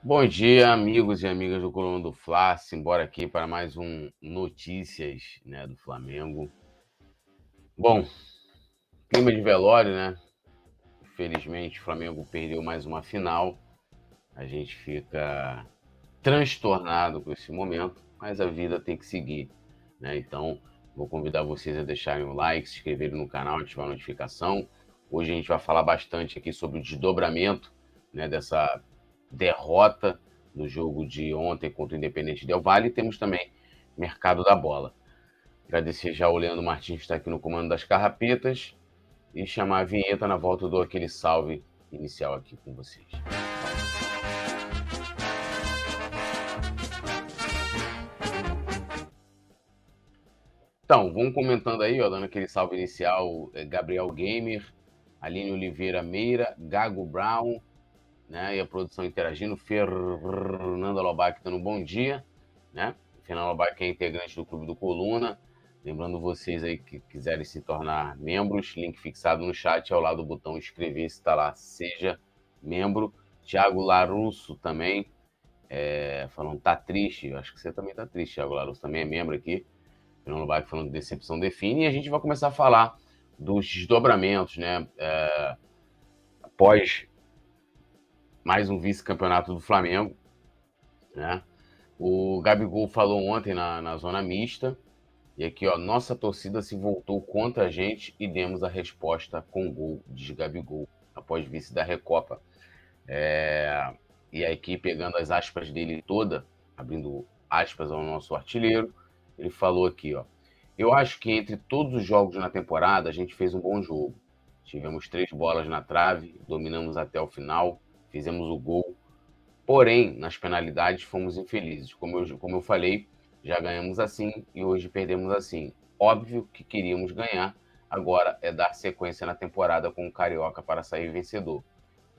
Bom dia, amigos e amigas do Coluna do Fla. Simbora aqui para mais um Notícias né, do Flamengo. Bom, clima de velório, né? Infelizmente, o Flamengo perdeu mais uma final. A gente fica transtornado com esse momento, mas a vida tem que seguir, né? Então, vou convidar vocês a deixarem o like, se inscreverem no canal, ativar a notificação. Hoje a gente vai falar bastante aqui sobre o desdobramento né, dessa derrota no jogo de ontem contra o Independente Del Valle. E temos também mercado da bola. Agradecer já o Leandro Martins que está aqui no comando das carrapetas e chamar a vinheta na volta do aquele salve inicial aqui com vocês. Então, vamos comentando aí, ó, dando aquele salve inicial, é, Gabriel Gamer, Aline Oliveira Meira, Gago Brown, né? E a produção interagindo, Fernanda Lobac dando um bom dia, né? Fernanda Lobac é integrante do Clube do Coluna. Lembrando vocês aí que quiserem se tornar membros, link fixado no chat ao lado do botão inscrever-se, está lá, seja membro. Tiago Larusso também, é, falando, tá triste, acho que você também tá triste, Tiago Larusso também é membro aqui. Fernando Lobac falando de decepção define, e a gente vai começar a falar dos desdobramentos, né? É, após mais um vice-campeonato do Flamengo. Né? O Gabigol falou ontem na, na zona mista. E aqui, ó, nossa torcida se voltou contra a gente e demos a resposta com gol, de Gabigol, após vice da Recopa. É... E aqui, pegando as aspas dele toda, abrindo aspas ao nosso artilheiro, ele falou aqui, ó. Eu acho que entre todos os jogos na temporada, a gente fez um bom jogo. Tivemos três bolas na trave, dominamos até o final, fizemos o gol. Porém, nas penalidades fomos infelizes. Como eu, como eu falei, já ganhamos assim e hoje perdemos assim. Óbvio que queríamos ganhar, agora é dar sequência na temporada com o Carioca para sair vencedor.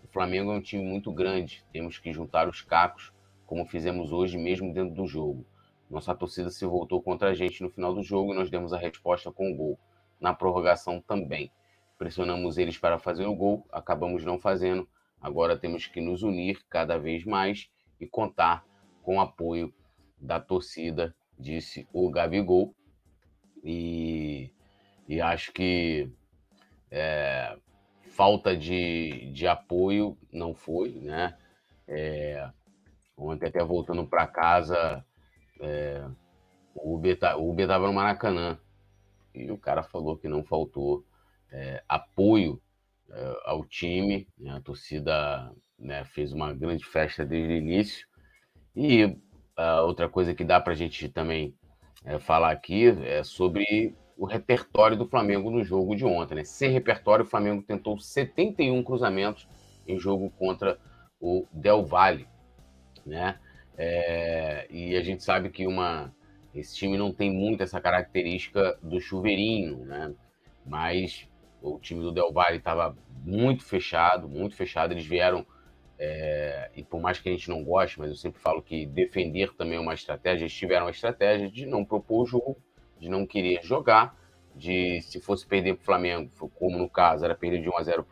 O Flamengo é um time muito grande, temos que juntar os cacos, como fizemos hoje mesmo dentro do jogo. Nossa torcida se voltou contra a gente no final do jogo e nós demos a resposta com o gol. Na prorrogação também. Pressionamos eles para fazer o gol, acabamos não fazendo, Agora temos que nos unir cada vez mais e contar com o apoio da torcida, disse o Gabigol. E, e acho que é, falta de, de apoio não foi, né? É, ontem, até voltando para casa, é, o Uber estava no Maracanã e o cara falou que não faltou é, apoio ao time. Né? A torcida né, fez uma grande festa desde o início. E uh, outra coisa que dá para a gente também uh, falar aqui é sobre o repertório do Flamengo no jogo de ontem. Né? Sem repertório, o Flamengo tentou 71 cruzamentos em jogo contra o Del Valle. Né? É, e a gente sabe que uma, esse time não tem muito essa característica do chuveirinho, né? mas o time do Del Valle estava muito fechado, muito fechado. Eles vieram, é, e por mais que a gente não goste, mas eu sempre falo que defender também é uma estratégia. Eles tiveram a estratégia de não propor o jogo, de não querer jogar, de se fosse perder para o Flamengo, como no caso, era perder de 1 a 0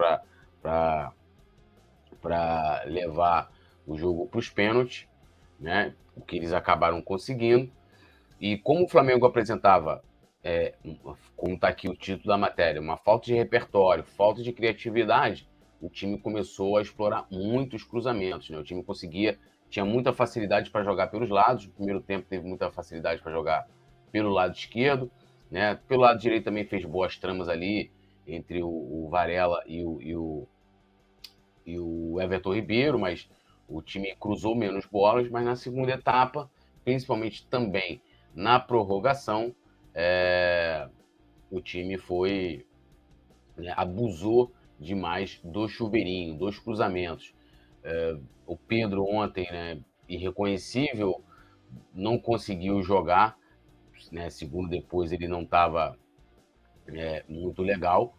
para levar o jogo para os pênaltis, né? O que eles acabaram conseguindo. E como o Flamengo apresentava é, como está aqui o título da matéria, uma falta de repertório, falta de criatividade, o time começou a explorar muitos cruzamentos. Né? O time conseguia, tinha muita facilidade para jogar pelos lados. No primeiro tempo teve muita facilidade para jogar pelo lado esquerdo. Né? Pelo lado direito também fez boas tramas ali entre o, o Varela e o, e o, e o Everton Ribeiro, mas o time cruzou menos bolas. Mas na segunda etapa, principalmente também na prorrogação, é, o time foi né, abusou demais do chuveirinho, dos cruzamentos. É, o Pedro ontem, né, irreconhecível, não conseguiu jogar, né, segundo depois ele não estava é, muito legal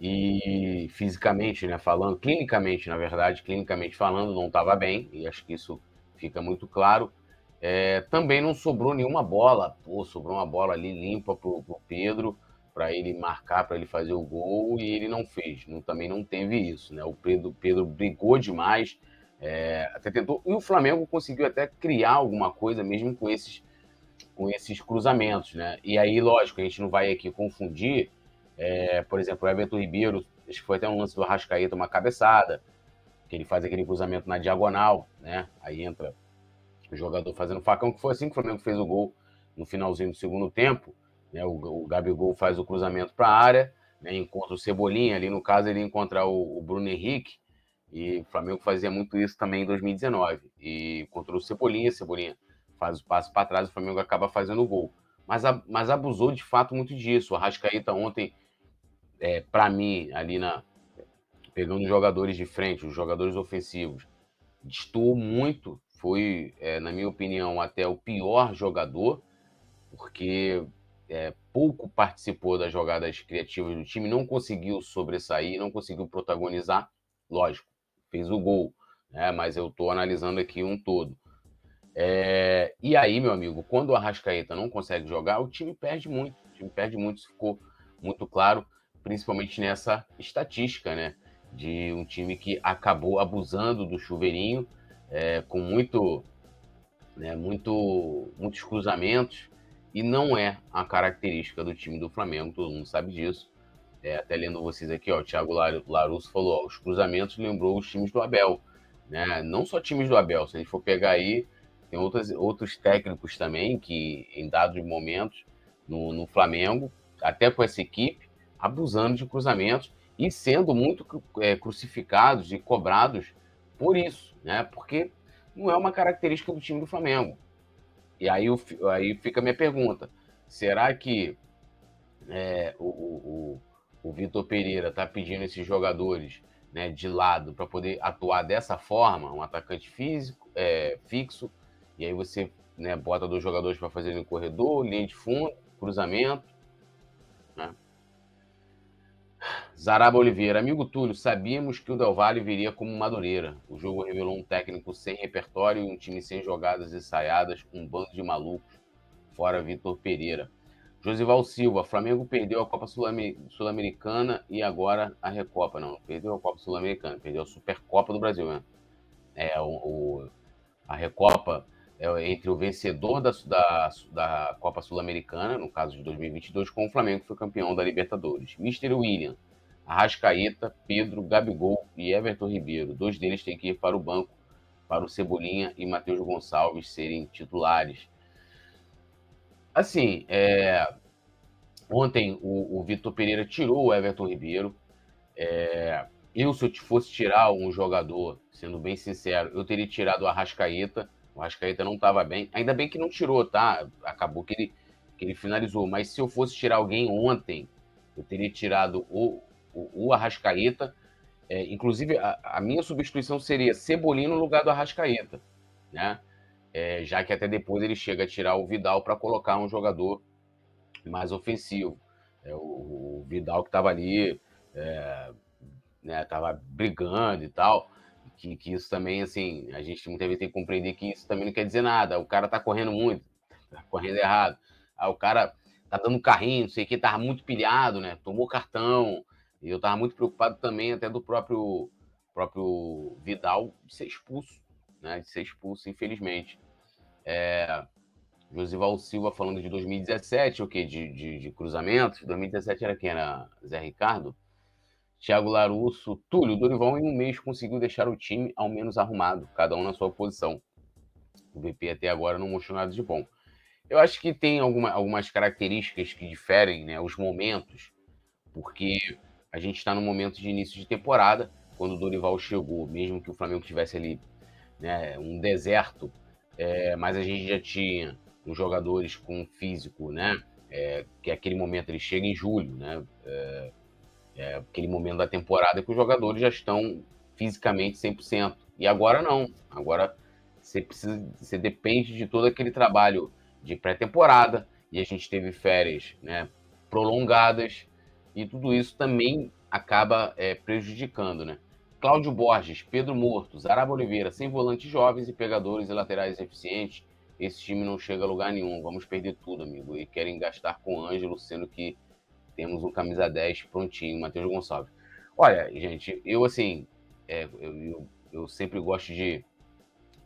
e fisicamente, né, falando, clinicamente, na verdade, clinicamente falando, não estava bem e acho que isso fica muito claro. É, também não sobrou nenhuma bola. Pô, sobrou uma bola ali limpa pro, pro Pedro para ele marcar, para ele fazer o gol e ele não fez. Não, também não teve isso, né? O Pedro, Pedro brigou demais, É, até tentou. E o Flamengo conseguiu até criar alguma coisa mesmo com esses, com esses cruzamentos, né? E aí, lógico, a gente não vai aqui confundir. É, por exemplo, o Everton Ribeiro, acho que foi até um lance do Arrascaeta, uma cabeçada, que ele faz aquele cruzamento na diagonal, né? Aí entra o jogador fazendo facão, que foi assim que o Flamengo fez o gol no finalzinho do segundo tempo. Né? O, o Gabigol faz o cruzamento para a área, né? encontra o Cebolinha, ali no caso ele encontra o, o Bruno Henrique, e o Flamengo fazia muito isso também em 2019. E contra o Cebolinha, Cebolinha faz o passo para trás, o Flamengo acaba fazendo o gol. Mas, mas abusou de fato muito disso. O Arrascaeta ontem, é, para mim, ali na pegando os jogadores de frente, os jogadores ofensivos, destoou muito. Foi, é, na minha opinião, até o pior jogador, porque é, pouco participou das jogadas criativas do time, não conseguiu sobressair, não conseguiu protagonizar. Lógico, fez o gol, né? mas eu estou analisando aqui um todo. É... E aí, meu amigo, quando o Arrascaeta não consegue jogar, o time perde muito. O time perde muito, isso ficou muito claro, principalmente nessa estatística, né? De um time que acabou abusando do chuveirinho, é, com muito, né, muito, muitos cruzamentos, e não é a característica do time do Flamengo, todo mundo sabe disso. É, até lendo vocês aqui, ó, o Thiago Larusso falou, ó, os cruzamentos lembrou os times do Abel, né? Não só times do Abel, se a gente for pegar aí, tem outros, outros técnicos também que, em dados momentos, no, no Flamengo, até com essa equipe, abusando de cruzamentos e sendo muito é, crucificados e cobrados por isso, né? Porque não é uma característica do time do Flamengo. E aí, aí fica a minha pergunta: será que é, o, o, o Vitor Pereira está pedindo esses jogadores né, de lado para poder atuar dessa forma, um atacante físico, é, fixo, e aí você né, bota dois jogadores para fazer no corredor, linha de fundo, cruzamento. Zaraba Oliveira, amigo Túlio, sabíamos que o Del Valle viria como Madureira. O jogo revelou um técnico sem repertório e um time sem jogadas ensaiadas, um bando de malucos, fora Vitor Pereira. Josival Silva, Flamengo perdeu a Copa Sul-Americana e agora a Recopa. Não, perdeu a Copa Sul-Americana, perdeu a Supercopa do Brasil, né? É, o, o a Recopa é entre o vencedor da, da, da Copa Sul-Americana, no caso de 2022, com o Flamengo, que foi campeão da Libertadores. Mr. William, Arrascaeta, Pedro, Gabigol e Everton Ribeiro. Dois deles têm que ir para o banco para o Cebolinha e Matheus Gonçalves serem titulares. Assim, é... ontem o, o Vitor Pereira tirou o Everton Ribeiro. É... Eu, se eu fosse tirar um jogador, sendo bem sincero, eu teria tirado o Arrascaeta. O Arrascaeta não estava bem. Ainda bem que não tirou, tá? Acabou que ele, que ele finalizou. Mas se eu fosse tirar alguém ontem, eu teria tirado o, o, o Arrascaeta. É, inclusive, a, a, minha substituição seria Cebolinha no lugar do Arrascaeta, né? é, já que até depois ele chega a tirar o Vidal para colocar um jogador mais ofensivo. É, o, o, Vidal que estava ali, é, né, tava brigando e tal, que, que, isso também, assim, a gente muitas vezes tem que compreender que isso também não quer dizer nada. O cara tá correndo muito, tá correndo errado. Aí o cara tá dando carrinho, não sei o que, tava muito pilhado, né? Tomou cartão. E eu tava muito preocupado também até do próprio próprio Vidal ser expulso, né? De ser expulso, infelizmente. É, Josival Silva falando de 2017, o quê? De, de, de cruzamentos. 2017 era quem? Era Zé Ricardo? Thiago Larusso, Túlio, Dorival em um mês conseguiu deixar o time ao menos arrumado, cada um na sua posição. O VP até agora não mostrou nada de bom. Eu acho que tem alguma, algumas características que diferem, né, os momentos, porque a gente está no momento de início de temporada, quando o Dorival chegou, mesmo que o Flamengo tivesse ali né, um deserto é, mas a gente já tinha os jogadores com físico, né? É, que é aquele momento ele chega em julho, né? É, é, aquele momento da temporada que os jogadores já estão fisicamente 100%. E agora não. Agora você precisa, você depende de todo aquele trabalho de pré-temporada e a gente teve férias, né? Prolongadas e tudo isso também acaba é, prejudicando, né? Cláudio Borges, Pedro Morto, Zaraba Oliveira, sem volantes jovens e pegadores e laterais eficientes, esse time não chega a lugar nenhum. Vamos perder tudo, amigo. E querem gastar com o Ângelo, sendo que temos um camisa 10 prontinho, Matheus Gonçalves. Olha, gente, eu assim, é, eu, eu, eu sempre gosto de,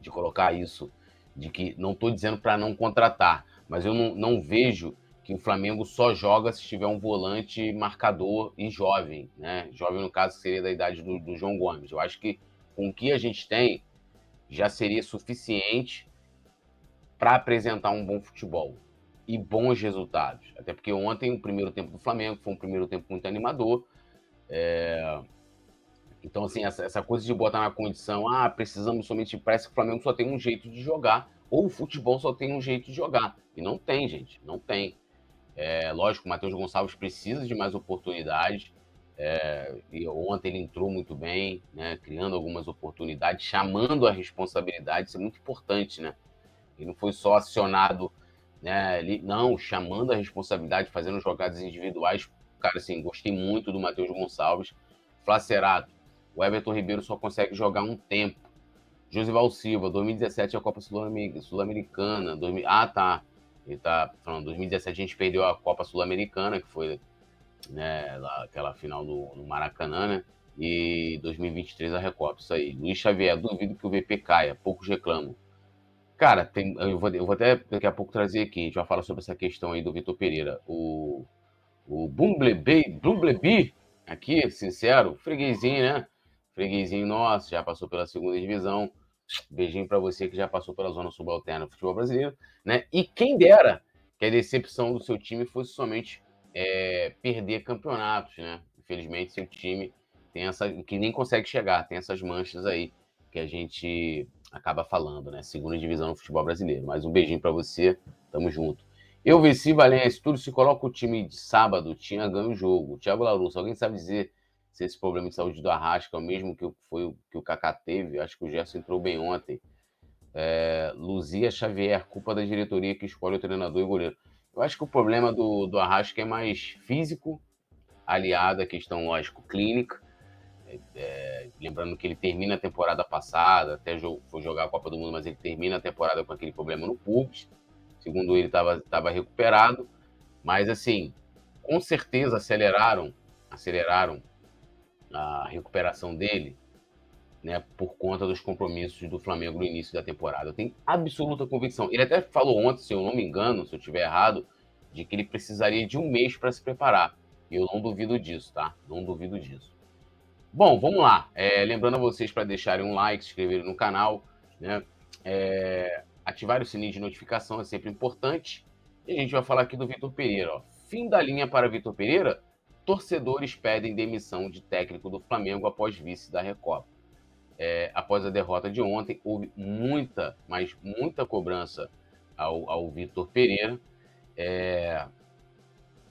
de colocar isso, de que não estou dizendo para não contratar, mas eu não, não vejo que o Flamengo só joga se tiver um volante marcador e jovem, né? Jovem, no caso, seria da idade do, do João Gomes. Eu acho que com o que a gente tem, já seria suficiente para apresentar um bom futebol e bons resultados. Até porque ontem, o primeiro tempo do Flamengo foi um primeiro tempo muito animador. É... Então, assim, essa, essa, coisa de botar na condição, ah, precisamos somente. Parece que o Flamengo só tem um jeito de jogar, ou o futebol só tem um jeito de jogar. E não tem, gente, não tem. É, lógico, o Matheus Gonçalves precisa de mais oportunidades. É, e ontem ele entrou muito bem, né, criando algumas oportunidades, chamando a responsabilidade, isso é muito importante, né? Ele não foi só acionado, né, não, chamando a responsabilidade, fazendo jogadas individuais. Cara, assim, gostei muito do Matheus Gonçalves. Flacerato, o Everton Ribeiro só consegue jogar um tempo. Josival Silva, 2017 é a Copa Sul-Americana. Ah, tá. Ele tá falando, 2017 a gente perdeu a Copa Sul-Americana, que foi né, lá, aquela final no, Maracanã, né? E 2023 a Recopa, isso aí. Luiz Xavier, duvido que o VP caia, poucos reclamam. Cara, tem, eu, vou, eu vou até daqui a pouco trazer aqui, a gente vai falar sobre essa questão aí do Vitor Pereira. O, o Bumblebee, aqui, sincero, freguesinho, né? Freguesinho nosso, já passou pela segunda divisão. Beijinho para você que já passou pela zona subalterna do futebol brasileiro, né? E quem dera que a decepção do seu time fosse somente é, perder campeonatos, né? Infelizmente, seu time tem essa que nem consegue chegar, tem essas manchas aí que a gente acaba falando, né? Segunda divisão no futebol brasileiro. Mais um beijinho para você, tamo junto. Eu venci Valência, tudo se coloca o time de sábado, tinha ganho o jogo. Thiago Larusso, alguém sabe dizer se esse problema de saúde do Arrasca é o mesmo que foi o que o Kaká teve? Acho que o Gerson entrou bem ontem. É, Luzia Xavier, culpa da diretoria que escolhe o treinador e goleiro. Eu acho que o problema do, do Arrasca é mais físico, aliado à questão, lógico, clínica. É, é lembrando que ele termina a temporada passada, até foi jogar a Copa do Mundo, mas ele termina a temporada com aquele problema no pubis. Segundo ele, estava recuperado. Mas, assim, com certeza aceleraram, aceleraram a recuperação dele né, por conta dos compromissos do Flamengo no início da temporada. Eu tenho absoluta convicção. Ele até falou ontem, se eu não me engano, se eu estiver errado, de que ele precisaria de um mês para se preparar. E eu não duvido disso, tá? Não duvido disso. Bom, vamos lá. É, lembrando a vocês para deixarem um like, se inscreverem no canal, né? É, ativar o sininho de notificação é sempre importante. E a gente vai falar aqui do Vitor Pereira. Ó. Fim da linha para Vitor Pereira. Torcedores pedem demissão de técnico do Flamengo após vice da Recopa é, após a derrota de ontem, houve muita, mas muita cobrança ao, ao Vitor Pereira. É,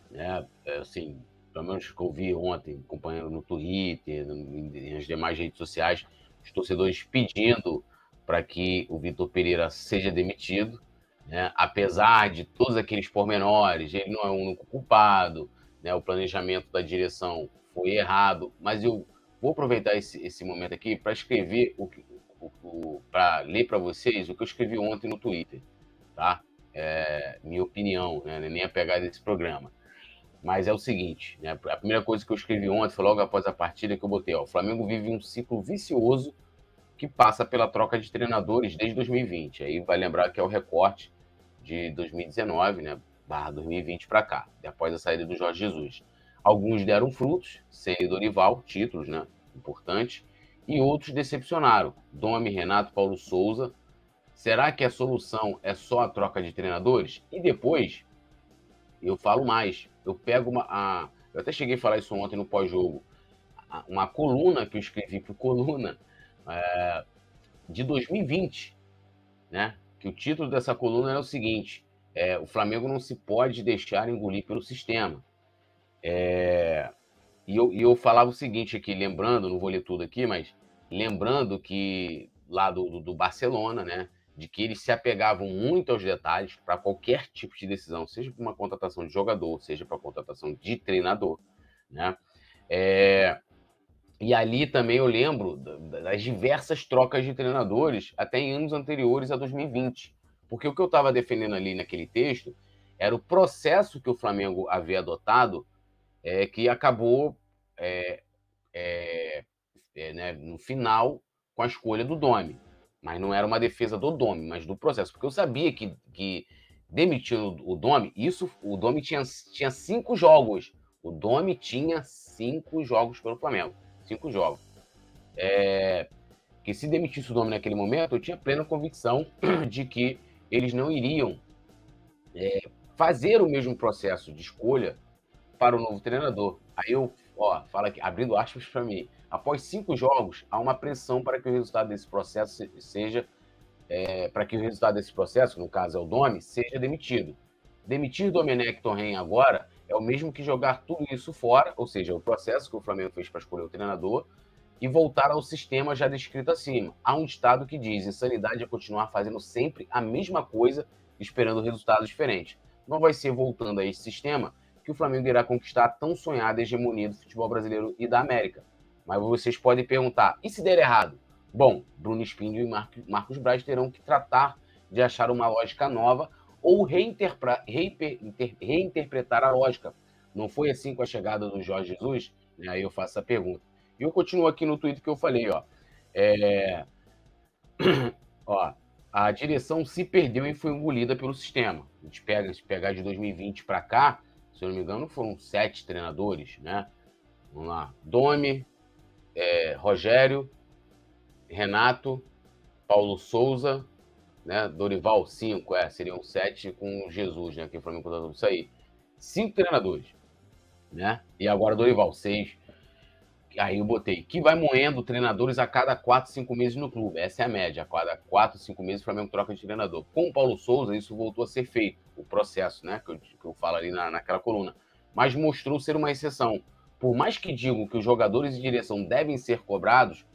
né, é, assim, pelo menos que eu vi ontem, acompanhando no Twitter, nas demais redes sociais, os torcedores pedindo para que o Vitor Pereira seja demitido, né, apesar de todos aqueles pormenores, ele não é o único culpado, né, o planejamento da direção foi errado, mas eu Vou aproveitar esse, esse momento aqui para escrever o, o, o para ler para vocês o que eu escrevi ontem no Twitter, tá? É, minha opinião, né? nem a pegada desse programa. Mas é o seguinte, né? A primeira coisa que eu escrevi ontem foi logo após a partida que eu botei, ó, o Flamengo vive um ciclo vicioso que passa pela troca de treinadores desde 2020. Aí vai lembrar que é o recorte de 2019, né? Barra 2020 para cá, após a saída do Jorge Jesus. Alguns deram frutos, sem Dorival, títulos, né? Importante. E outros decepcionaram. Domi, Renato, Paulo Souza. Será que a solução é só a troca de treinadores? E depois, eu falo mais. Eu pego uma. A, eu até cheguei a falar isso ontem no pós-jogo. Uma coluna que eu escrevi para Coluna é, de 2020, né? Que o título dessa coluna era o seguinte: é, o Flamengo não se pode deixar engolir pelo sistema. É, e, eu, e eu falava o seguinte aqui, lembrando, não vou ler tudo aqui, mas lembrando que lá do, do, do Barcelona, né, de que eles se apegavam muito aos detalhes para qualquer tipo de decisão, seja para uma contratação de jogador, seja para contratação de treinador, né? É, e ali também eu lembro das diversas trocas de treinadores até em anos anteriores a 2020, porque o que eu estava defendendo ali naquele texto era o processo que o Flamengo havia adotado é, que acabou é, é, é, né, no final com a escolha do Domi. Mas não era uma defesa do Domi, mas do processo. Porque eu sabia que, que demitindo o Domi, isso, o Domi tinha, tinha cinco jogos. O Domi tinha cinco jogos pelo Flamengo. Cinco jogos. É, que se demitisse o Domi naquele momento, eu tinha plena convicção de que eles não iriam é, fazer o mesmo processo de escolha para o novo treinador. Aí eu, ó, fala aqui, abrindo aspas para mim, após cinco jogos, há uma pressão para que o resultado desse processo seja, é, para que o resultado desse processo, no caso é o Domi, seja demitido. Demitir Domenech Torren agora é o mesmo que jogar tudo isso fora, ou seja, o processo que o Flamengo fez para escolher o treinador, e voltar ao sistema já descrito acima. Há um estado que diz: insanidade é continuar fazendo sempre a mesma coisa, esperando resultados diferentes. Não vai ser voltando a esse sistema que o Flamengo irá conquistar a tão sonhada hegemonia do futebol brasileiro e da América. Mas vocês podem perguntar: e se der errado? Bom, Bruno Espíndio e Marcos Braz terão que tratar de achar uma lógica nova ou reinterpretar a lógica. Não foi assim com a chegada do Jorge Jesus? Aí eu faço a pergunta. E eu continuo aqui no Twitter que eu falei, ó. É... ó, a direção se perdeu e foi engolida pelo sistema. A gente pega, se pegar de 2020 para cá, se eu não me engano, foram sete treinadores, né? Vamos lá. Domi, é, Rogério, Renato, Paulo Souza, né? Dorival, cinco, é, seriam sete com Jesus, né? Que o Flamengo contratou isso aí. Cinco treinadores, né? E agora Dorival, seis. Aí eu botei que vai moendo treinadores a cada 4, 5 meses no clube. Essa é a média. A cada 4, 5 meses o Flamengo troca de treinador. Com o Paulo Souza, isso voltou a ser feito, o processo, né? Que eu, que eu falo ali na, naquela coluna. Mas mostrou ser uma exceção. Por mais que digam que os jogadores e direção devem ser cobrados,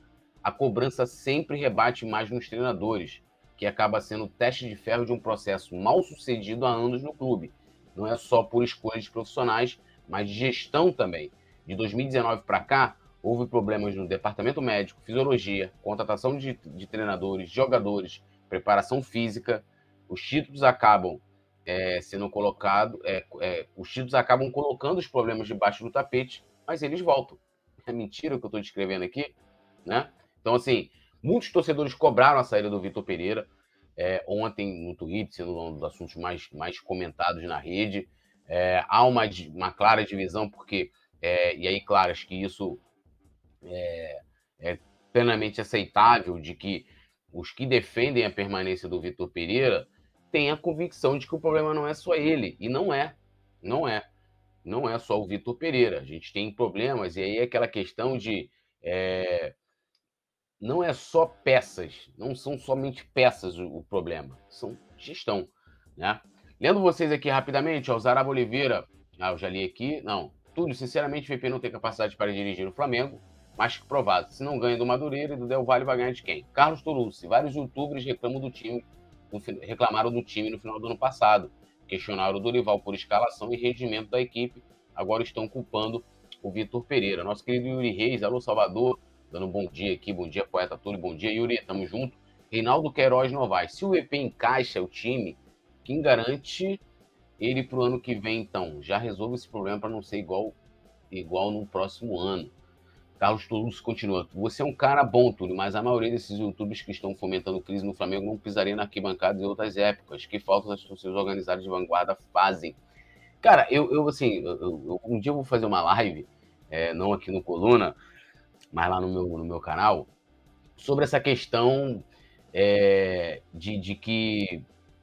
a cobrança sempre rebate mais nos treinadores, que acaba sendo o teste de ferro de um processo mal sucedido há anos no clube. Não é só por escolhas de profissionais, mas de gestão também. De 2019 para cá, houve problemas no departamento médico, fisiologia, contratação de, de treinadores, jogadores, preparação física. Os títulos acabam é, sendo colocados, é, é, os títulos acabam colocando os problemas debaixo do tapete, mas eles voltam. É mentira o que eu estou descrevendo aqui, né? Então, assim, muitos torcedores cobraram a saída do Vitor Pereira. É, ontem no Twitter, sendo um dos assuntos mais, mais comentados na rede. É, há uma, uma clara divisão, porque, é, e aí, claro, acho que isso é, é plenamente aceitável de que os que defendem a permanência do Vitor Pereira têm a convicção de que o problema não é só ele. E não é. Não é. Não é só o Vitor Pereira. A gente tem problemas, e aí é aquela questão de. É, não é só peças, não são somente peças o, o problema, são gestão. Né? Lendo vocês aqui rapidamente, o Zaraba Oliveira, ah, eu já li aqui, não, tudo, sinceramente, o VP não tem capacidade para dirigir o Flamengo, mais que provado. Se não ganha do Madureira e do Del Valle, vai ganhar de quem? Carlos Torucci. Vários youtubers reclamam do time, reclamaram do time no final do ano passado. Questionaram o Dorival por escalação e rendimento da equipe. Agora estão culpando o Vitor Pereira. Nosso querido Yuri Reis, alô Salvador, dando um bom dia aqui. Bom dia, poeta Túlio. Bom dia, Yuri. Tamo junto. Reinaldo Queiroz Novaes. Se o EP encaixa o time, quem garante ele para o ano que vem, então? Já resolve esse problema para não ser igual, igual no próximo ano. Carlos Toulouse continua. Você é um cara bom, Túlio, mas a maioria desses youtubers que estão fomentando crise no Flamengo não pisaria na arquibancada em outras épocas. Que falta as torcidas organizadas de vanguarda fazem. Cara, eu, eu assim, eu, eu, um dia eu vou fazer uma live, é, não aqui no Coluna, mas lá no meu, no meu canal, sobre essa questão é, de, de que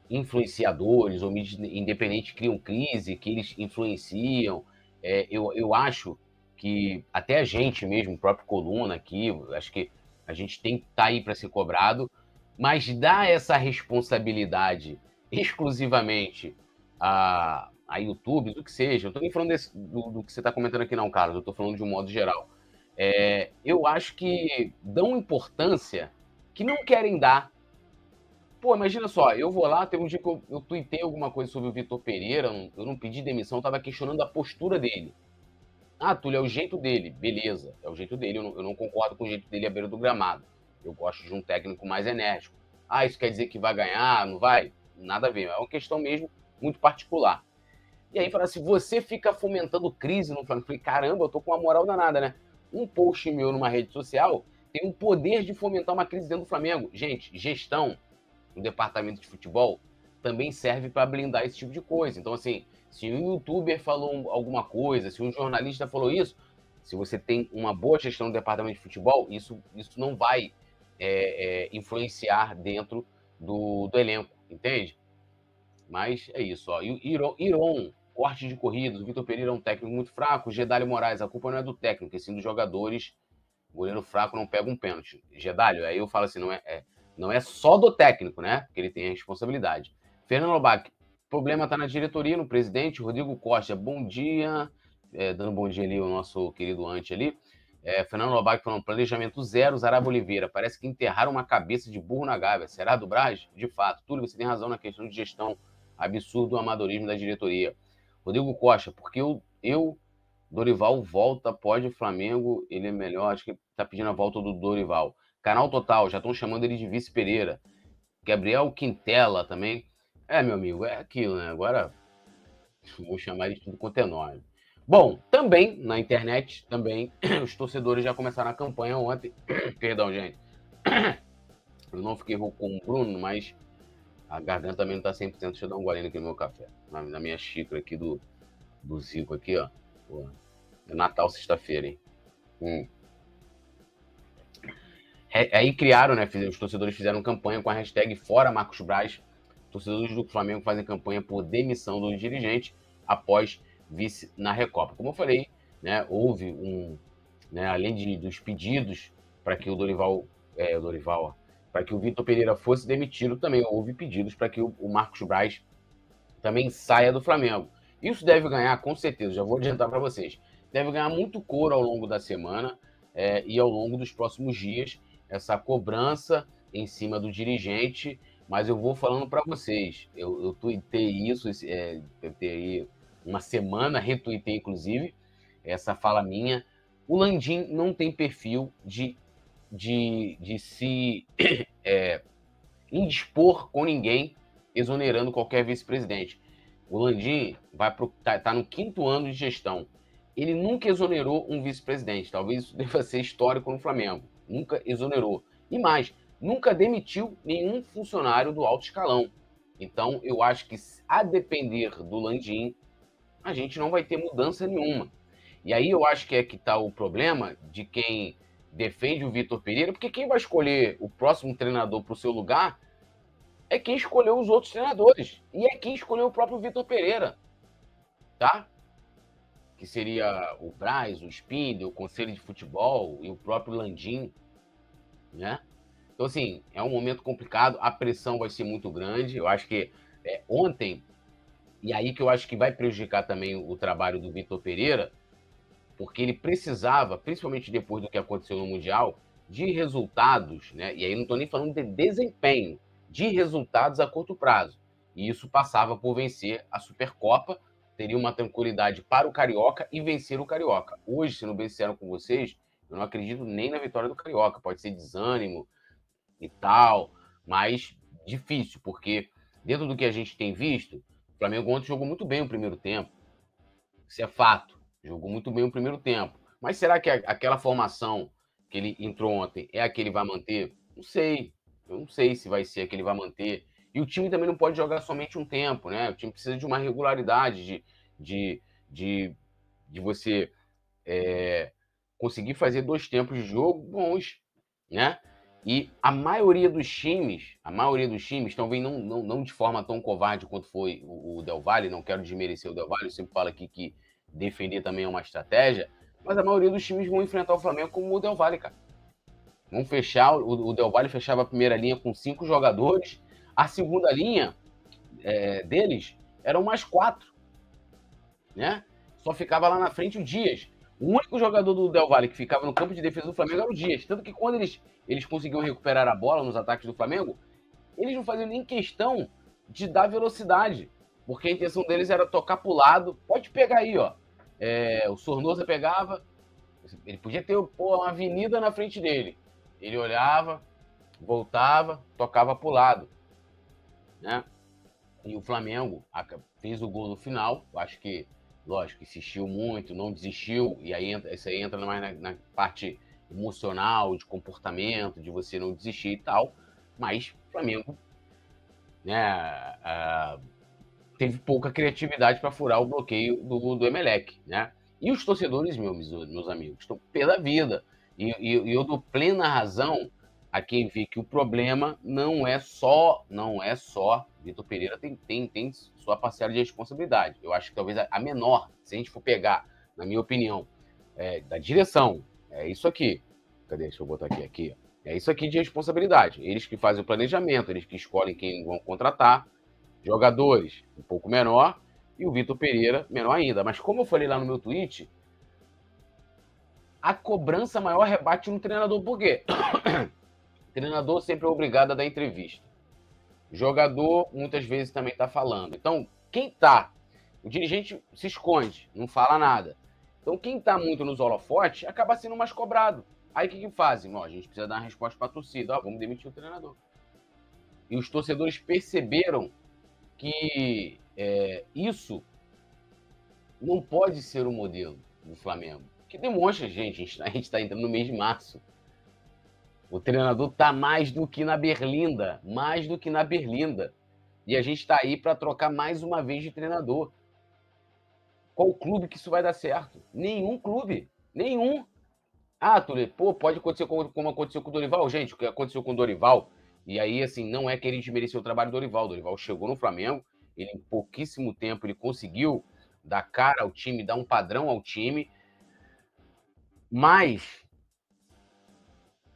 influenciadores ou mídias independentes criam crise, que eles influenciam. É, eu, eu acho que até a gente mesmo, o próprio Coluna aqui, acho que a gente tem que estar tá aí para ser cobrado, mas dar essa responsabilidade exclusivamente a, a YouTube, do que seja. Eu estou nem falando desse, do, do, que você está comentando aqui, não, Carlos, eu estou falando de um modo geral. É, eu acho que dão importância que não querem dar. Pô, imagina só, eu vou lá, tem um dia que eu, eu tuitei alguma coisa sobre o Vitor Pereira, eu não pedi demissão, estava questionando a postura dele. Ah, Túlio, é o jeito dele. Beleza, é o jeito dele. Eu não, eu não, concordo com o jeito dele à beira do gramado. Eu gosto de um técnico mais enérgico. Ah, isso quer dizer que vai ganhar? Não vai? Nada a ver. É uma questão mesmo muito particular. E aí, fala assim, você fica fomentando crise no Flamengo. Eu falei, caramba, eu tô com uma moral danada, né? Um post meu numa rede social tem o poder de fomentar uma crise dentro do Flamengo. Gente, gestão no departamento de futebol também serve para blindar esse tipo de coisa. Então, assim, se um youtuber falou alguma coisa, se um jornalista falou isso, se você tem uma boa gestão no departamento de futebol, isso, isso não vai é, é, influenciar dentro do, do, elenco, entende? Mas é isso, ó. Iron, Iron corte de corridas, o Vitor Pereira é um técnico muito fraco, Gedalho Moraes, a culpa não é do técnico, é sim dos jogadores. O goleiro fraco não pega um pênalti. Gedalho, aí eu falo assim, não é, é não é só do técnico, né? Porque ele tem a responsabilidade. Fernando Lobac, problema está na diretoria, no presidente. Rodrigo Costa, bom dia. É, dando bom dia ali o nosso querido Ante ali. É, Fernando Lobac falando, planejamento zero, Zaraba Oliveira. Parece que enterraram uma cabeça de burro na Gávea. Será do Braz? De fato. Túlio, você tem razão na questão de gestão. Absurdo o amadorismo da diretoria. Rodrigo Costa, porque eu, eu Dorival volta, pode Flamengo, ele é melhor. Acho que tá pedindo a volta do Dorival. Canal Total, já estão chamando ele de Vice Pereira. Gabriel Quintela também. É, meu amigo, é aquilo, né? Agora vou chamar de tudo quanto é nome. Bom, também na internet, também os torcedores já começaram a campanha ontem. Perdão, gente. Eu não fiquei com o Bruno, mas a garganta também não tá 100%. Deixa eu dar um golinho aqui no meu café. Na, minha xícara aqui do, do Zico aqui, ó. Pô, é Natal sexta-feira, hein? Hum. Aí criaram, né? Os torcedores fizeram campanha com a hashtag Fora Marcos Braz. Torcedores do Flamengo fazem campanha por demissão do dirigente após vice na Recopa. Como eu falei, né, houve um, né, além de, dos pedidos para que o Dorival, é, Dorival, para que o Vitor Pereira fosse demitido, também houve pedidos para que o, o Marcos Braz também saia do Flamengo. Isso deve ganhar, com certeza, já vou adiantar para vocês, deve ganhar muito couro ao longo da semana é, e ao longo dos próximos dias, essa cobrança em cima do dirigente, mas eu vou falando para vocês. Eu, eu tuitei isso, é, eu ter uma semana, retuitei inclusive essa fala minha. O Landim não tem perfil de, de, de se é, indispor com ninguém, exonerando qualquer vice-presidente. O Landim vai tá, tá no quinto ano de gestão. Ele nunca exonerou um vice-presidente. Talvez isso deva ser histórico no Flamengo. Nunca exonerou. E mais, nunca demitiu nenhum funcionário do alto escalão. Então, eu acho que, a depender do Landim, a gente não vai ter mudança nenhuma. E aí eu acho que é que está o problema de quem defende o Vitor Pereira, porque quem vai escolher o próximo treinador para o seu lugar é quem escolheu os outros treinadores. E é quem escolheu o próprio Vitor Pereira. Tá? Que seria o Braz, o Spindle, o Conselho de Futebol e o próprio Landim. Né? Então, assim, é um momento complicado, a pressão vai ser muito grande. Eu acho que é, ontem e aí que eu acho que vai prejudicar também o trabalho do Vitor Pereira, porque ele precisava, principalmente depois do que aconteceu no Mundial, de resultados, né? E aí não estou nem falando de desempenho, de resultados a curto prazo. E isso passava por vencer a Supercopa, teria uma tranquilidade para o Carioca e vencer o Carioca. Hoje, se não bem com vocês, eu não acredito nem na vitória do Carioca. Pode ser desânimo e tal, mas difícil, porque dentro do que a gente tem visto, Flamengo ontem jogou muito bem o primeiro tempo. Isso é fato. Jogou muito bem o primeiro tempo. Mas será que aquela formação que ele entrou ontem é a que ele vai manter? Não sei. Eu não sei se vai ser a que ele vai manter. E o time também não pode jogar somente um tempo, né? O time precisa de uma regularidade, de, de, de, de você é, conseguir fazer dois tempos de jogo bons, né? E a maioria dos times, a maioria dos times, talvez não, não, não de forma tão covarde quanto foi o, o Del Valle, não quero desmerecer o Del Valle, eu sempre falo aqui que defender também é uma estratégia, mas a maioria dos times vão enfrentar o Flamengo como o Del Valle, cara. Vão fechar, o, o Del Valle fechava a primeira linha com cinco jogadores, a segunda linha é, deles eram mais quatro, né? Só ficava lá na frente o Dias. O único jogador do Del Valle que ficava no campo de defesa do Flamengo era o Dias. Tanto que quando eles, eles conseguiam recuperar a bola nos ataques do Flamengo, eles não faziam nem questão de dar velocidade. Porque a intenção deles era tocar pro lado. Pode pegar aí, ó. É, o Sornosa pegava. Ele podia ter pô, uma avenida na frente dele. Ele olhava, voltava, tocava pro lado. Né? E o Flamengo fez o gol no final. Acho que lógico, insistiu muito, não desistiu, e aí isso aí entra mais na, na parte emocional, de comportamento, de você não desistir e tal. Mas o Flamengo né, uh, teve pouca criatividade para furar o bloqueio do, do Emelec. Né? E os torcedores, meus, meus amigos, estão pela vida. E, e, e eu dou plena razão a quem vê que o problema não é só, não é só. Vitor Pereira tem, tem, tem sua parcela de responsabilidade. Eu acho que talvez a, menor, se a gente for pegar, na minha opinião, é, da direção, é isso aqui. Cadê? Deixa eu botar aqui. aqui é isso aqui de responsabilidade. Eles que fazem o planejamento, eles que escolhem quem vão contratar. Jogadores, um pouco menor. E o Vitor Pereira, menor ainda. Mas como eu falei lá no meu tweet, a cobrança maior rebate no treinador. Por quê? Treinador sempre é obrigado a dar entrevista. Jogador muitas vezes também está falando. Então, quem está? O dirigente se esconde, não fala nada. Então, quem está muito nos holofotes acaba sendo mais cobrado. Aí o que, que fazem? Ó, a gente precisa dar uma resposta para a torcida. Ó, vamos demitir o treinador. E os torcedores perceberam que é, isso não pode ser o modelo do Flamengo. Que demonstra, gente, a gente está tá entrando no mês de março. O treinador está mais do que na Berlinda, mais do que na Berlinda. E a gente está aí para trocar mais uma vez de treinador. Qual clube que isso vai dar certo? Nenhum clube. Nenhum. Ah, Tule, pô, pode acontecer como, como aconteceu com o Dorival. Gente, o que aconteceu com o Dorival, e aí, assim, não é que ele desmereceu o trabalho do Dorival. O Dorival chegou no Flamengo, ele em pouquíssimo tempo ele conseguiu dar cara ao time, dar um padrão ao time. Mas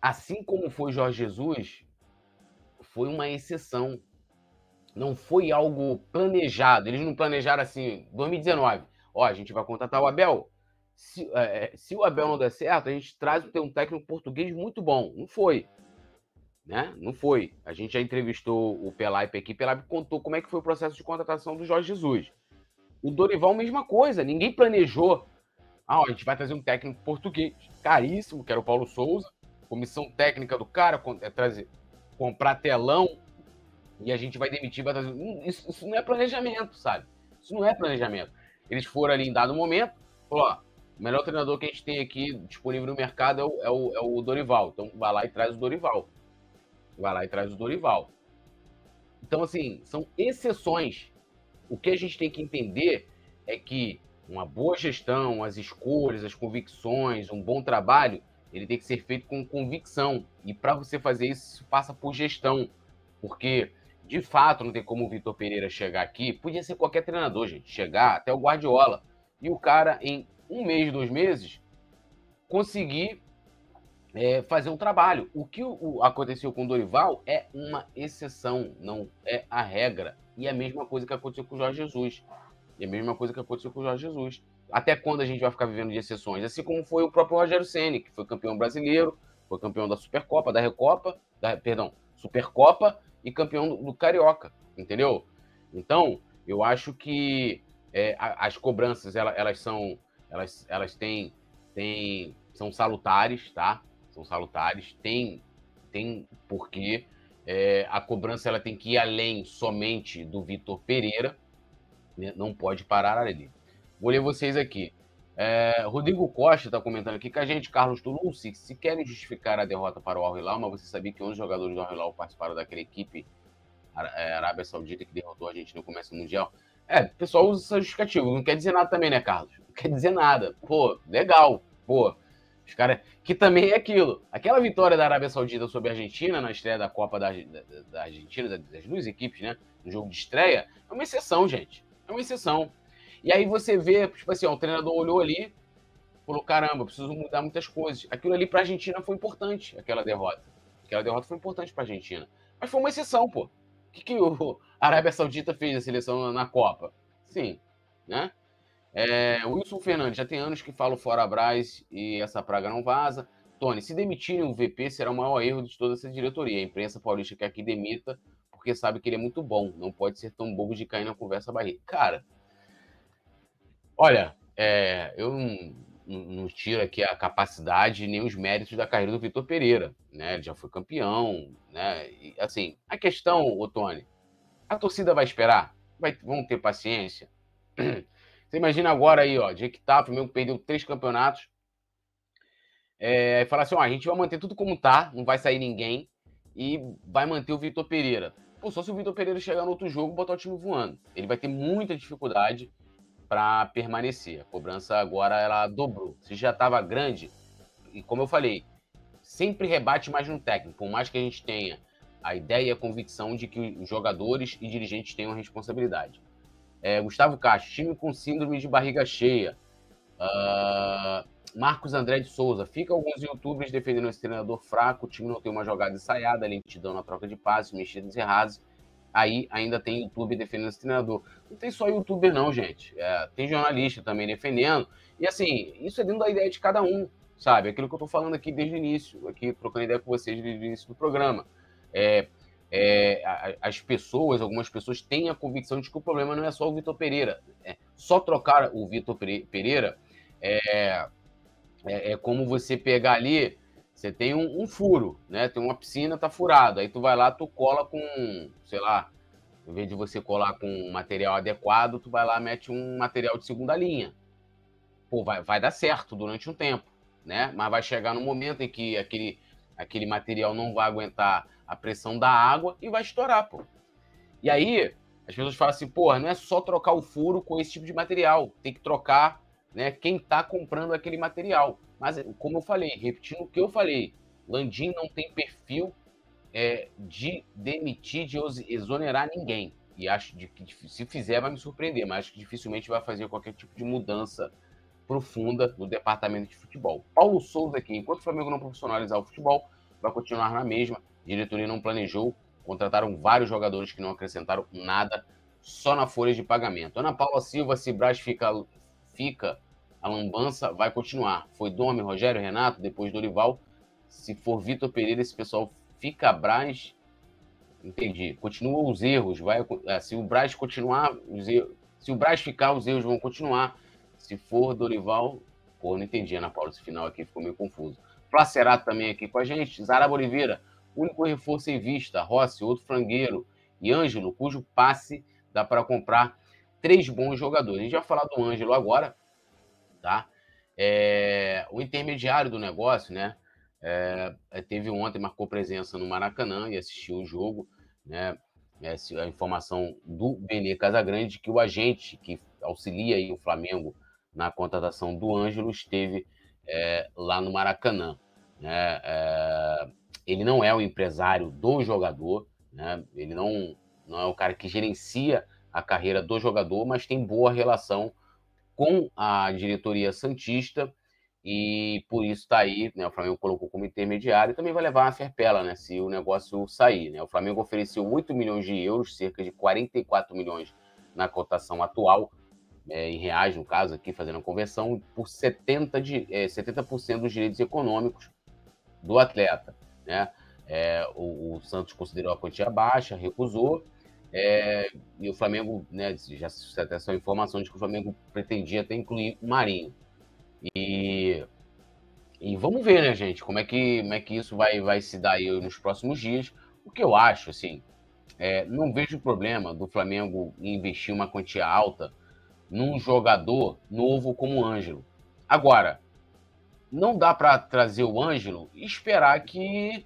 assim como foi Jorge Jesus, foi uma exceção. Não foi algo planejado. Eles não planejaram assim, 2019. Ó, a gente vai contratar o Abel. Se, é, é, se o Abel não der certo, a gente traz um técnico português muito bom. Não foi. Né? Não foi. A gente já entrevistou o Pelaipe aqui. Pelaipe contou como é que foi o processo de contratação do Jorge Jesus. O Dorival, mesma coisa. Ninguém planejou. Ah, ó, a gente vai trazer um técnico português caríssimo, que era o Paulo Souza comissão técnica do cara, é trazer, comprar telão e a gente vai demitir, vai trazer. Hum, isso, isso, não é planejamento, sabe? Isso não é planejamento. Eles foram ali em dado momento, falou: o melhor treinador que a gente tem aqui disponível no mercado é o, é o, é o Dorival. Então vai lá e traz o Dorival. Vai lá e traz o Dorival. Então, assim, são exceções. O que a gente tem que entender é que uma boa gestão, as escolhas, as convicções, um bom trabalho ele tem que ser feito com convicção. E para você fazer isso, passa por gestão. Porque, de fato, não tem como o Vitor Pereira chegar aqui. Podia ser qualquer treinador, gente. Chegar até o Guardiola. E o cara, em um mês, dois meses, conseguir é, fazer um trabalho. O que o, aconteceu com o Dorival é uma exceção, não é a regra. E é a mesma coisa que aconteceu com o Jorge Jesus. E é a mesma coisa que aconteceu com o Jorge Jesus até quando a gente vai ficar vivendo de exceções? Assim como foi o próprio Rogério Ceni, que foi campeão brasileiro, foi campeão da Supercopa, da Recopa, da, perdão, Supercopa e campeão do, do Carioca, entendeu? Então, eu acho que é, as cobranças elas, elas são elas, elas têm, têm são salutares, tá? São salutares, tem tem porque é, a cobrança ela tem que ir além somente do Vitor Pereira, né? não pode parar ali. Vou ler vocês aqui. É, Rodrigo Costa está comentando aqui que a gente, Carlos Tulum, se, se querem justificar a derrota para o Al Hilal, mas você sabia que 11 jogadores do Al Hilal participaram daquela equipe é, Arábia Saudita que derrotou a gente no começo do Mundial? É, o pessoal usa essa justificativa. Não quer dizer nada também, né, Carlos? Não quer dizer nada. Pô, legal. Pô, os caras. Que também é aquilo. Aquela vitória da Arábia Saudita sobre a Argentina na estreia da Copa da, da, da Argentina, das duas equipes, né? No jogo de estreia, é uma exceção, gente. É uma exceção. E aí você vê, tipo assim, ó, o treinador olhou ali, falou: caramba, preciso mudar muitas coisas. Aquilo ali para a Argentina foi importante, aquela derrota. Aquela derrota foi importante para a Argentina. Mas foi uma exceção, pô. O que, que o Arábia Saudita fez a seleção na Copa? Sim, né? É, Wilson Fernandes, já tem anos que falo fora Braz e essa praga não vaza. Tony, se demitirem o VP, será o maior erro de toda essa diretoria. A imprensa paulista quer que demita, porque sabe que ele é muito bom. Não pode ser tão bobo de cair na conversa barriga. Cara, Olha, é, eu não, não, tiro aqui a capacidade nem os méritos da carreira do Vitor Pereira, né? Ele já foi campeão, né? E, assim, a questão, ô Tony, a torcida vai esperar? Vai, vão ter paciência? Você imagina agora aí, ó, que tá, o Flamengo perdeu três campeonatos, é, falar assim: ó, a gente vai manter tudo como tá, não vai sair ninguém e vai manter o Vitor Pereira. Pô, só se o Vitor Pereira chegar no outro jogo botar o time voando. Ele vai ter muita dificuldade para permanecer. A cobrança agora ela dobrou. Se já estava grande, e como eu falei, sempre rebate mais no técnico, por mais que a gente tenha a ideia e a convicção de que os jogadores e dirigentes tenham responsabilidade. É, Gustavo Castro, time com síndrome de barriga cheia. Uh, Marcos André de Souza, fica alguns youtubers defendendo esse treinador fraco, o time não tem uma jogada ensaiada, lentidão na troca de passes, mexidas erradas. Aí ainda tem YouTube defendendo esse treinador. Não tem só youtuber, não, gente. É, tem jornalista também defendendo. E assim, isso é dentro da ideia de cada um, sabe? Aquilo que eu tô falando aqui desde o início, aqui trocando ideia com vocês desde o início do programa. É, é, as pessoas, algumas pessoas têm a convicção de que o problema não é só o Vitor Pereira. É, só trocar o Vitor Pereira é, é, é, como você pegar ali, você tem um, um, furo, né? Tem uma piscina, tá furado. Aí tu vai lá, tu cola com, sei lá, em vez de você colar com um material adequado, tu vai lá mete um material de segunda linha. Pô, vai, vai dar certo durante um tempo, né? Mas vai chegar no momento em que aquele, aquele material não vai aguentar a pressão da água e vai estourar, pô. E aí, as pessoas falam assim, pô, não é só trocar o furo com esse tipo de material, tem que trocar né, quem está comprando aquele material. Mas, como eu falei, repetindo o que eu falei, Landim não tem perfil é, de demitir, de exonerar ninguém. E acho que se fizer vai me surpreender, mas acho que dificilmente vai fazer qualquer tipo de mudança profunda no departamento de futebol. Paulo Souza aqui, enquanto o Flamengo não profissionalizar o futebol, vai continuar na mesma. A diretoria não planejou, contrataram vários jogadores que não acrescentaram nada, só na folha de pagamento. Ana Paula Silva, se Braz fica, fica a lambança vai continuar. Foi Domi, Rogério, Renato, depois Dorival. Se for Vitor Pereira, esse pessoal fica Braz. Entendi. Continua os erros. Vai, é, se o Braz continuar, os erros, se o Braz ficar, os erros vão continuar. Se for Dorival, pô, não entendi, Ana Paula, esse final aqui ficou meio confuso. Flacerato também aqui com a gente. Zaraba Oliveira, único reforço em vista. Rossi, outro frangueiro. E Ângelo, cujo passe dá para comprar três bons jogadores. A gente vai falar do Ângelo agora tá? É, o intermediário do negócio, né? É, é, teve ontem, marcou presença no Maracanã e assistiu o jogo, né? a informação do Benê Casagrande que o agente que auxilia o Flamengo na contratação do Ângelo esteve é, lá no Maracanã. Né? É, ele não é o empresário do jogador, né? ele não, não é o cara que gerencia a carreira do jogador, mas tem boa relação com a diretoria Santista e por isso está aí, né, o Flamengo colocou como intermediário e também vai levar uma ferpela, né, se o negócio sair, né? O Flamengo ofereceu 8 milhões de euros, cerca de 44 milhões na cotação atual, é, em reais, no caso aqui, fazendo a conversão, por 70%, de, é, 70 dos direitos econômicos do atleta, né? É, o, o Santos considerou a quantia baixa, recusou, é, e o Flamengo, né, já até essa informação de que o Flamengo pretendia até incluir o Marinho. E, e vamos ver, né, gente, como é que, como é que isso vai, vai se dar aí nos próximos dias. O que eu acho, assim, é, não vejo problema do Flamengo investir uma quantia alta num jogador novo como o Ângelo. Agora, não dá para trazer o Ângelo e esperar que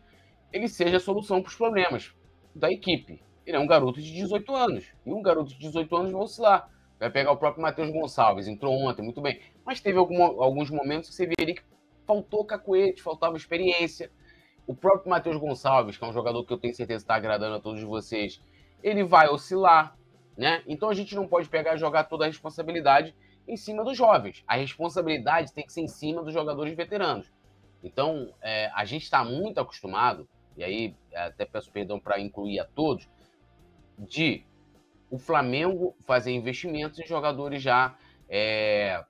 ele seja a solução para os problemas da equipe. Ele é um garoto de 18 anos. E um garoto de 18 anos vai oscilar. Vai pegar o próprio Matheus Gonçalves, entrou ontem, muito bem. Mas teve alguma, alguns momentos que você veria que faltou cacuete, faltava experiência. O próprio Matheus Gonçalves, que é um jogador que eu tenho certeza está agradando a todos vocês, ele vai oscilar, né? Então a gente não pode pegar e jogar toda a responsabilidade em cima dos jovens. A responsabilidade tem que ser em cima dos jogadores veteranos. Então, é, a gente está muito acostumado, e aí até peço perdão para incluir a todos, de o Flamengo fazer investimentos em jogadores já é,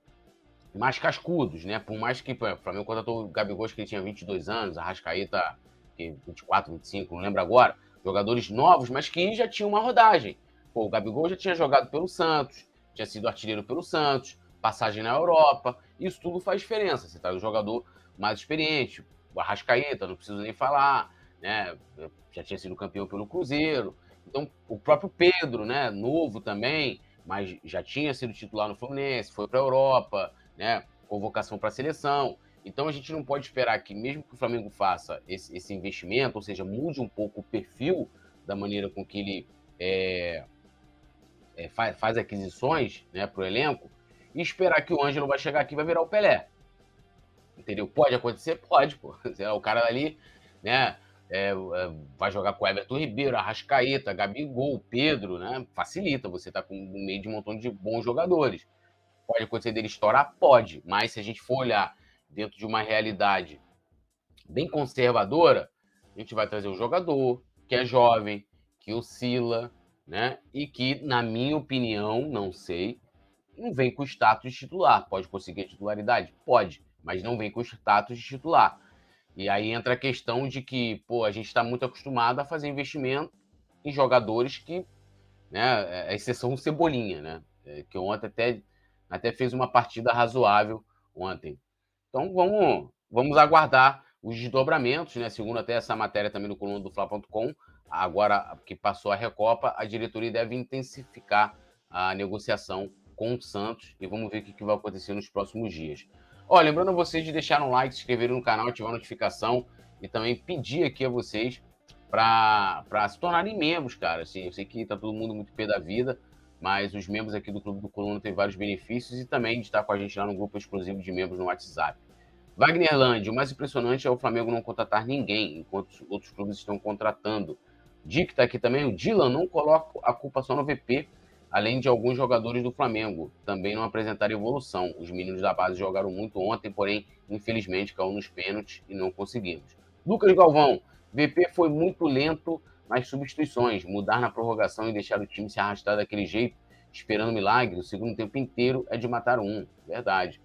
mais cascudos, né? Por mais que o Flamengo contratou o Gabigol, que ele tinha 22 anos, a Rascaeta, 24, 25, não lembro agora. Jogadores novos, mas que já tinham uma rodagem. Pô, o Gabigol já tinha jogado pelo Santos, tinha sido artilheiro pelo Santos, passagem na Europa. Isso tudo faz diferença. Você tá um jogador mais experiente. O Arrascaeta, não preciso nem falar, né? Já tinha sido campeão pelo Cruzeiro. Então, o próprio Pedro, né, novo também, mas já tinha sido titular no Fluminense, foi para a Europa, né, convocação para a seleção. Então a gente não pode esperar que, mesmo que o Flamengo faça esse, esse investimento, ou seja, mude um pouco o perfil da maneira com que ele é, é, faz, faz, aquisições né, para o elenco, e esperar que o Ângelo vai chegar aqui e vai virar o Pelé. Entendeu? Pode acontecer? Pode, pô. O cara ali, né? É, é, vai jogar com Everton Ribeiro, Arrascaeta, Gabigol, Pedro, né? Facilita, você tá com um meio de um montão de bons jogadores. Pode acontecer dele estourar? Pode, mas se a gente for olhar dentro de uma realidade bem conservadora, a gente vai trazer um jogador que é jovem, que oscila, né? E que, na minha opinião, não sei, não vem com status de titular. Pode conseguir a titularidade? Pode, mas não vem com status de titular. E aí entra a questão de que, pô, a gente está muito acostumado a fazer investimento em jogadores que, né, a exceção o Cebolinha, né? É, que ontem até, até fez uma partida razoável ontem. Então vamos, vamos aguardar os desdobramentos, né? Segundo até essa matéria também no coluna do Fla.com, agora que passou a Recopa, a diretoria deve intensificar a negociação com o Santos e vamos ver o que vai acontecer nos próximos dias. Ó, lembrando vocês de deixar um like, se inscreverem no canal, ativar a notificação e também pedir aqui a vocês para se tornarem membros, cara. Assim, eu sei que tá todo mundo muito pé da vida, mas os membros aqui do Clube do Coluna têm vários benefícios e também de estar com a gente lá no grupo exclusivo de membros no WhatsApp. Wagner Land, o mais impressionante é o Flamengo não contratar ninguém, enquanto outros clubes estão contratando. Dick está aqui também, o Dylan não coloca a culpa só no VP, além de alguns jogadores do Flamengo também não apresentaram evolução. Os meninos da base jogaram muito ontem, porém, infelizmente, caiu nos pênaltis e não conseguimos. Lucas Galvão, VP foi muito lento nas substituições. Mudar na prorrogação e deixar o time se arrastar daquele jeito, esperando milagre, o segundo tempo inteiro é de matar um. Verdade.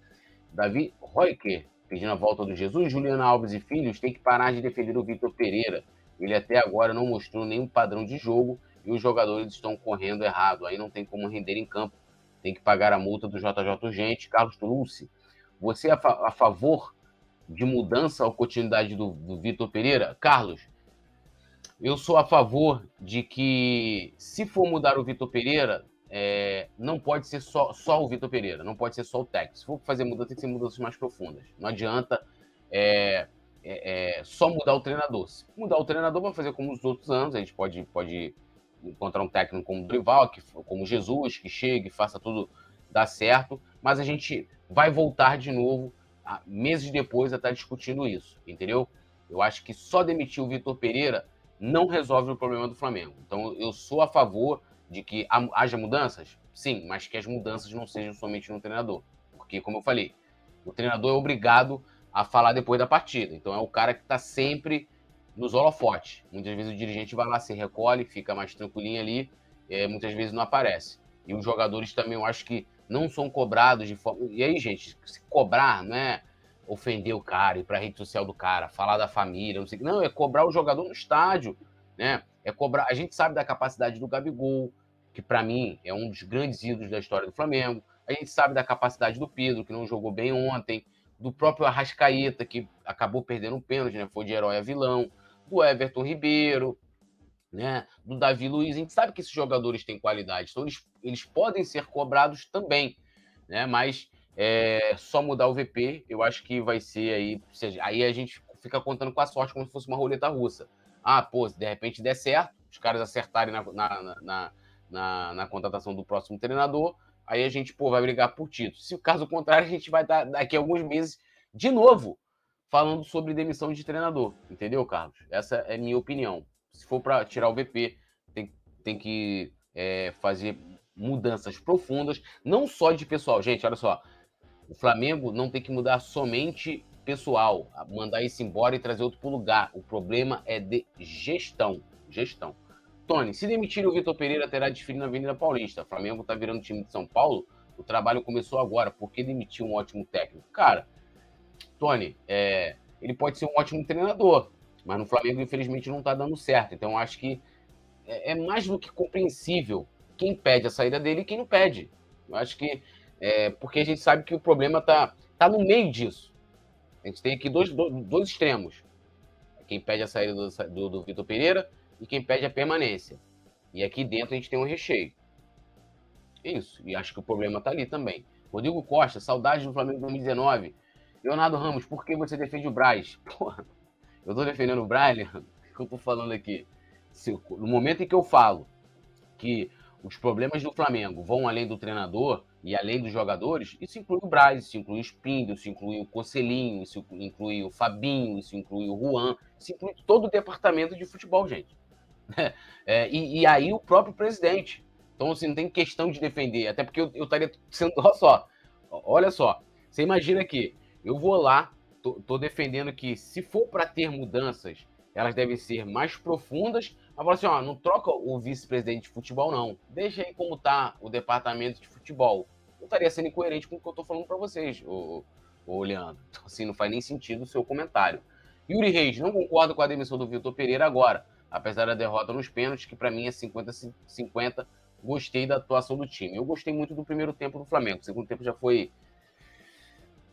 Davi Roiker, pedindo a volta do Jesus. Juliana Alves e Filhos tem que parar de defender o Vitor Pereira. Ele até agora não mostrou nenhum padrão de jogo e os jogadores estão correndo errado. Aí não tem como render em campo. Tem que pagar a multa do JJ Urgente. Carlos Tulucci, você é a, fa a favor de mudança ou continuidade do, do Vitor Pereira? Carlos, eu sou a favor de que, se for mudar o Vitor Pereira, é, não pode ser só, só o Vitor Pereira, não pode ser só o técnico. Se for fazer mudança, tem que ser mudanças mais profundas. Não adianta é, é, é só mudar o treinador. Se mudar o treinador, vai fazer como os outros anos. A gente pode, pode encontrar um técnico como Drival, que, como Jesus, que chegue, faça tudo dar certo, mas a gente vai voltar de novo, meses depois, a estar discutindo isso, entendeu? Eu acho que só demitir o Vitor Pereira não resolve o problema do Flamengo. Então, eu sou a favor de que haja mudanças, sim, mas que as mudanças não sejam somente no treinador. Porque, como eu falei, o treinador é obrigado a falar depois da partida. Então, é o cara que está sempre nos holofotes. Muitas vezes o dirigente vai lá, se recolhe, fica mais tranquilinho ali, é, muitas vezes não aparece. E os jogadores também, eu acho que não são cobrados de forma. E aí, gente, se cobrar não é ofender o cara, ir para a rede social do cara, falar da família, não sei Não, é cobrar o jogador no estádio, né? É cobrar. A gente sabe da capacidade do Gabigol, que para mim é um dos grandes ídolos da história do Flamengo. A gente sabe da capacidade do Pedro, que não jogou bem ontem, do próprio Arrascaeta, que acabou perdendo um pênalti, né? Foi de herói a vilão do Everton Ribeiro, né, do Davi Luiz. A gente sabe que esses jogadores têm qualidade, então eles, eles podem ser cobrados também, né? Mas é, só mudar o VP, eu acho que vai ser aí. Seja, aí a gente fica contando com a sorte como se fosse uma roleta russa. Ah, pô, se de repente der certo, os caras acertarem na, na, na, na, na contratação do próximo treinador, aí a gente pô, vai brigar por título. Se o caso contrário, a gente vai dar daqui a alguns meses de novo falando sobre demissão de treinador. Entendeu, Carlos? Essa é minha opinião. Se for para tirar o VP, tem, tem que é, fazer mudanças profundas, não só de pessoal. Gente, olha só. O Flamengo não tem que mudar somente pessoal, mandar isso embora e trazer outro para o lugar. O problema é de gestão. Gestão. Tony, se demitir o Vitor Pereira, terá desfile na Avenida Paulista. O Flamengo está virando time de São Paulo. O trabalho começou agora. Por que demitir um ótimo técnico? Cara, Tony, é, ele pode ser um ótimo treinador, mas no Flamengo, infelizmente, não está dando certo. Então, acho que é, é, mais do que compreensível quem pede a saída dele e quem não pede. Eu acho que é, porque a gente sabe que o problema está tá no meio disso. A gente tem aqui dois, dois extremos. Quem pede a saída do, do, do Vitor Pereira e quem pede a permanência. E aqui dentro a gente tem um recheio. Isso. E acho que o problema está ali também. Rodrigo Costa, saudade do Flamengo 2019 Leonardo Ramos, por que você defende o Braz? Porra, eu tô defendendo o Braz? O que eu tô falando aqui? Se, no momento em que eu falo que os problemas do Flamengo vão além do treinador e além dos jogadores, isso inclui o Braz, isso inclui o Spindo, isso inclui o Cocelinho, isso inclui o Fabinho, isso inclui o Juan, isso inclui todo o departamento de futebol, gente. É, e, e, aí o próprio presidente. Então, assim, não tem questão de defender, até porque eu, eu estaria sendo. Olha só, olha só, você imagina que eu vou lá, tô defendendo que se for para ter mudanças, elas devem ser mais profundas, Agora assim, ó, não troca o vice-presidente de futebol, não. Deixa aí como tá o departamento de futebol. Não estaria sendo incoerente com o que eu tô falando para vocês, ô, ô Leandro. Então, assim, não faz nem sentido o seu comentário. Yuri Reis, não concordo com a demissão do Vitor Pereira agora, apesar da derrota nos pênaltis, que para mim é 50-50. Gostei da atuação do time. Eu gostei muito do primeiro tempo do Flamengo. O segundo tempo já foi.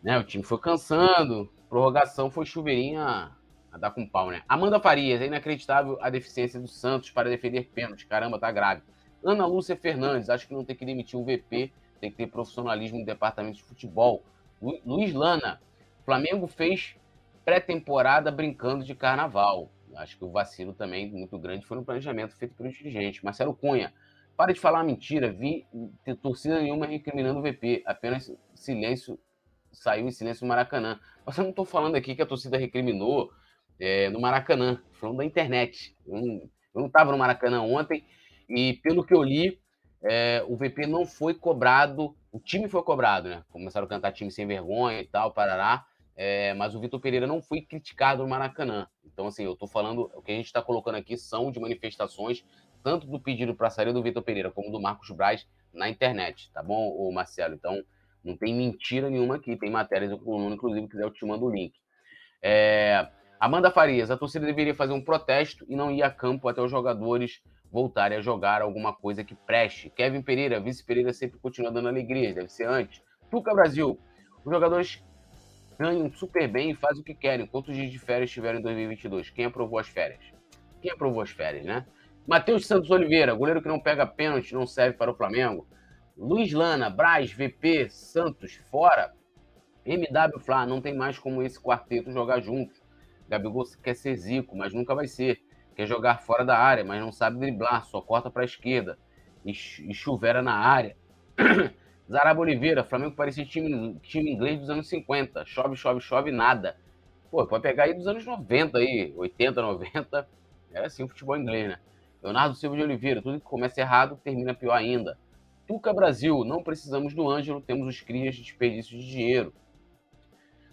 Né, o time foi cansando. Prorrogação foi chuveirinha a dar com pau, né? Amanda Farias, é inacreditável a deficiência do Santos para defender pênalti. Caramba, tá grave. Ana Lúcia Fernandes, acho que não tem que demitir o VP, tem que ter profissionalismo no departamento de futebol. Lu, Luiz Lana, Flamengo fez pré-temporada brincando de carnaval. Acho que o vacilo também muito grande foi no planejamento feito pelo dirigente. Marcelo Cunha, para de falar mentira, vi ter torcida nenhuma recriminando o VP, apenas silêncio, saiu em silêncio no Maracanã. Mas eu não estou falando aqui que a torcida recriminou, é, no Maracanã, falando da internet. Eu não estava no Maracanã ontem e, pelo que eu li, é, o VP não foi cobrado, o time foi cobrado, né? Começaram a cantar time sem vergonha e tal, parará. É, mas o Vitor Pereira não foi criticado no Maracanã. Então, assim, eu estou falando, o que a gente está colocando aqui são de manifestações, tanto do pedido para sair do Vitor Pereira como do Marcos Braz na internet, tá bom, Marcelo? Então, não tem mentira nenhuma aqui, tem matérias do coluna, inclusive, quiser eu te mando o link. É, Amanda Farias, a torcida deveria fazer um protesto e não ir a campo até os jogadores voltarem a jogar alguma coisa que preste. Kevin Pereira, vice Pereira sempre continua dando alegria, deve ser antes. Tuca Brasil, os jogadores ganham super bem e fazem o que querem. Quantos dias de férias tiveram em 2022? Quem aprovou as férias? Quem aprovou as férias, né? Matheus Santos Oliveira, goleiro que não pega pênalti, não serve para o Flamengo. Luiz Lana, Braz, VP, Santos, fora. MW Flá, não tem mais como esse quarteto jogar juntos. Gabigol quer ser zico, mas nunca vai ser. Quer jogar fora da área, mas não sabe driblar, só corta para a esquerda. E, e chuvera na área. Zaraba Oliveira, Flamengo parecia time, time inglês dos anos 50. Chove, chove, chove, nada. Pô, pode pegar aí dos anos 90 aí, 80, 90. Era assim o futebol inglês, né? Leonardo Silva de Oliveira, tudo que começa errado termina pior ainda. Tuca Brasil, não precisamos do Ângelo, temos os crias de desperdício de dinheiro.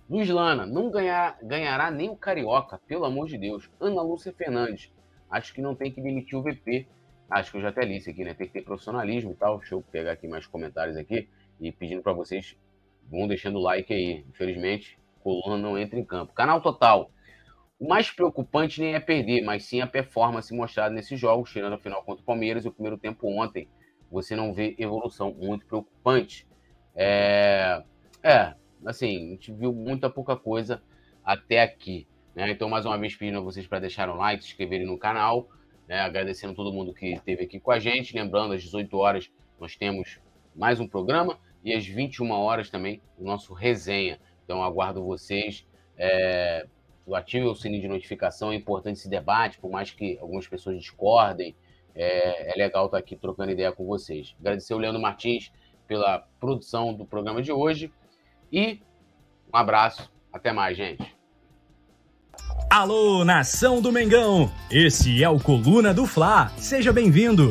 Luiz Lana, não ganhar, ganhará nem o Carioca, pelo amor de Deus. Ana Lúcia Fernandes, acho que não tem que demitir o VP. Acho que eu já até li isso aqui, né? Tem que ter profissionalismo e tal. Deixa eu pegar aqui mais comentários aqui e pedindo para vocês, vão deixando o like aí. Infelizmente, coluna não entra em campo. Canal Total. O mais preocupante nem é perder, mas sim a performance mostrada nesses jogos, tirando a final contra o Palmeiras e o primeiro tempo ontem. Você não vê evolução muito preocupante. É, é assim, a gente viu muita pouca coisa até aqui. Né? Então, mais uma vez, pedindo a vocês para deixarem um like, se inscreverem no canal, né? agradecendo todo mundo que esteve aqui com a gente. Lembrando, às 18 horas nós temos mais um programa e às 21 horas também o nosso resenha. Então, aguardo vocês. É, ative o sininho de notificação, é importante esse debate, por mais que algumas pessoas discordem. É, é legal estar aqui trocando ideia com vocês. Agradecer o Leandro Martins pela produção do programa de hoje. E um abraço, até mais, gente. Alô, nação do Mengão! Esse é o Coluna do Fla. Seja bem-vindo.